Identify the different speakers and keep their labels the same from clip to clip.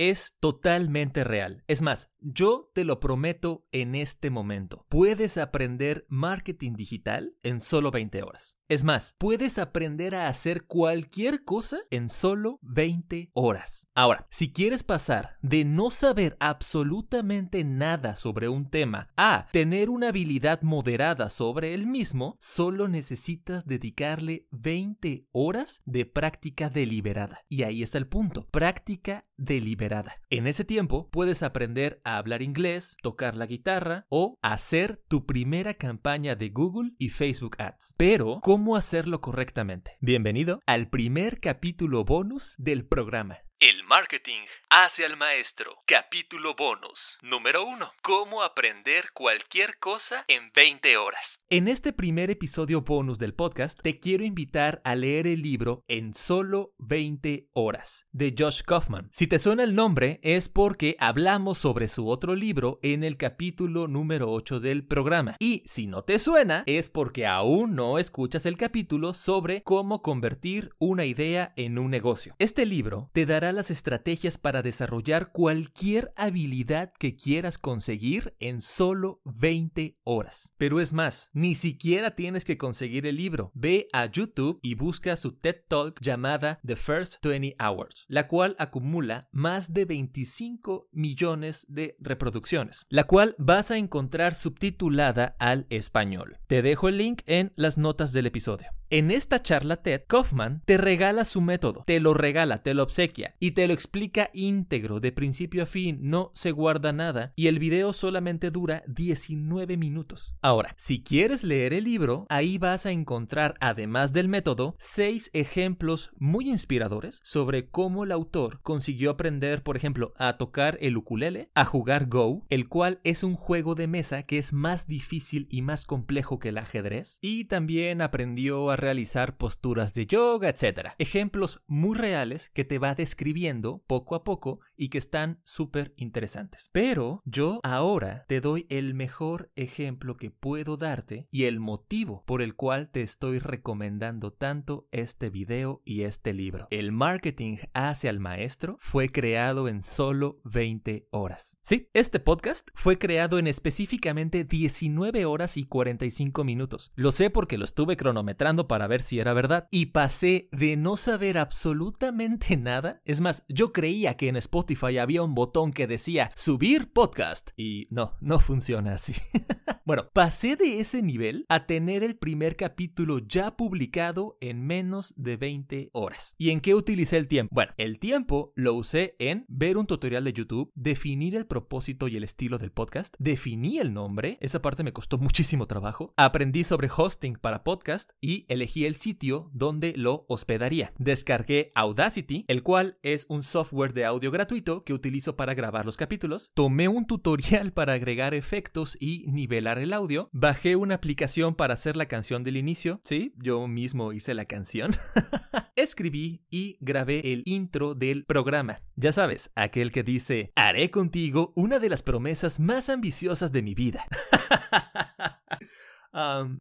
Speaker 1: es totalmente real. Es más, yo te lo prometo en este momento. Puedes aprender marketing digital en solo 20 horas. Es más, puedes aprender a hacer cualquier cosa en solo 20 horas. Ahora, si quieres pasar de no saber absolutamente nada sobre un tema a tener una habilidad moderada sobre el mismo, solo necesitas dedicarle 20 horas de práctica deliberada. Y ahí está el punto, práctica deliberada. En ese tiempo puedes aprender a hablar inglés, tocar la guitarra o hacer tu primera campaña de Google y Facebook Ads. Pero, ¿cómo hacerlo correctamente? Bienvenido al primer capítulo bonus del programa. Marketing hace al maestro. Capítulo bonus. Número 1. Cómo aprender cualquier cosa en 20 horas. En este primer episodio bonus del podcast te quiero invitar a leer el libro En solo 20 horas de Josh Kaufman. Si te suena el nombre es porque hablamos sobre su otro libro en el capítulo número 8 del programa. Y si no te suena es porque aún no escuchas el capítulo sobre cómo convertir una idea en un negocio. Este libro te dará las estrategias para desarrollar cualquier habilidad que quieras conseguir en solo 20 horas. Pero es más, ni siquiera tienes que conseguir el libro. Ve a YouTube y busca su TED Talk llamada The First 20 Hours, la cual acumula más de 25 millones de reproducciones, la cual vas a encontrar subtitulada al español. Te dejo el link en las notas del episodio. En esta charla TED, Kaufman te regala su método, te lo regala, te lo obsequia y te lo explica íntegro, de principio a fin, no se guarda nada y el video solamente dura 19 minutos. Ahora, si quieres leer el libro, ahí vas a encontrar, además del método, seis ejemplos muy inspiradores sobre cómo el autor consiguió aprender, por ejemplo, a tocar el ukulele, a jugar Go, el cual es un juego de mesa que es más difícil y más complejo que el ajedrez, y también aprendió a realizar posturas de yoga, etc. Ejemplos muy reales que te va describiendo poco a poco y que están súper interesantes. Pero yo ahora te doy el mejor ejemplo que puedo darte y el motivo por el cual te estoy recomendando tanto este video y este libro. El marketing hacia el maestro fue creado en solo 20 horas. Sí, este podcast fue creado en específicamente 19 horas y 45 minutos. Lo sé porque lo estuve cronometrando para ver si era verdad y pasé de no saber absolutamente nada. Es más, yo creía que en Spotify había un botón que decía subir podcast y no, no funciona así. bueno, pasé de ese nivel a tener el primer capítulo ya publicado en menos de 20 horas. ¿Y en qué utilicé el tiempo? Bueno, el tiempo lo usé en ver un tutorial de YouTube, definir el propósito y el estilo del podcast, definí el nombre, esa parte me costó muchísimo trabajo, aprendí sobre hosting para podcast y el elegí el sitio donde lo hospedaría. Descargué Audacity, el cual es un software de audio gratuito que utilizo para grabar los capítulos. Tomé un tutorial para agregar efectos y nivelar el audio. Bajé una aplicación para hacer la canción del inicio. Sí, yo mismo hice la canción. Escribí y grabé el intro del programa. Ya sabes, aquel que dice, haré contigo una de las promesas más ambiciosas de mi vida.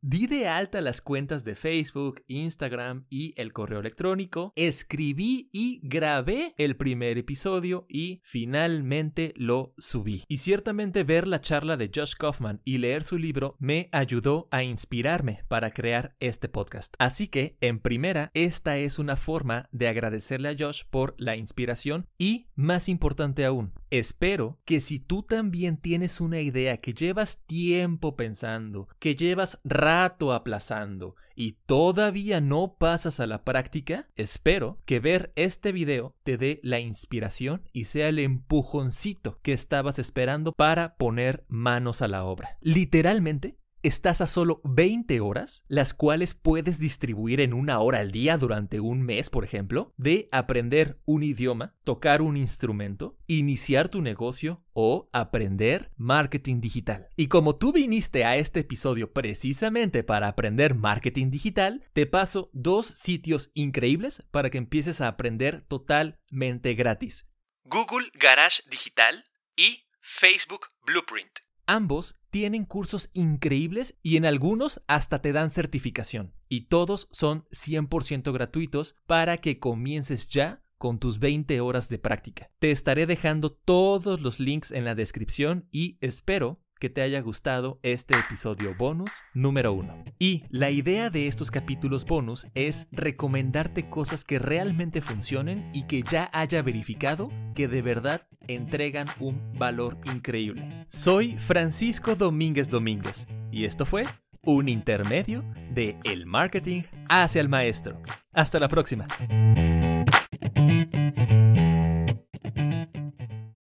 Speaker 1: di de alta las cuentas de Facebook, Instagram y el correo electrónico, escribí y grabé el primer episodio y finalmente lo subí. Y ciertamente ver la charla de Josh Kaufman y leer su libro me ayudó a inspirarme para crear este podcast. Así que, en primera, esta es una forma de agradecerle a Josh por la inspiración y, más importante aún, espero que si tú también tienes una idea que llevas tiempo pensando, que llevas rato aplazando y todavía no pasas a la práctica, espero que ver este video te dé la inspiración y sea el empujoncito que estabas esperando para poner manos a la obra. Literalmente, estás a solo 20 horas, las cuales puedes distribuir en una hora al día durante un mes, por ejemplo, de aprender un idioma, tocar un instrumento, iniciar tu negocio o aprender marketing digital. Y como tú viniste a este episodio precisamente para aprender marketing digital, te paso dos sitios increíbles para que empieces a aprender totalmente gratis. Google Garage Digital y Facebook Blueprint. Ambos tienen cursos increíbles y en algunos hasta te dan certificación. Y todos son 100% gratuitos para que comiences ya con tus 20 horas de práctica. Te estaré dejando todos los links en la descripción y espero que te haya gustado este episodio bonus número uno. Y la idea de estos capítulos bonus es recomendarte cosas que realmente funcionen y que ya haya verificado que de verdad entregan un valor increíble. Soy Francisco Domínguez Domínguez y esto fue un intermedio de el marketing hacia el maestro. Hasta la próxima.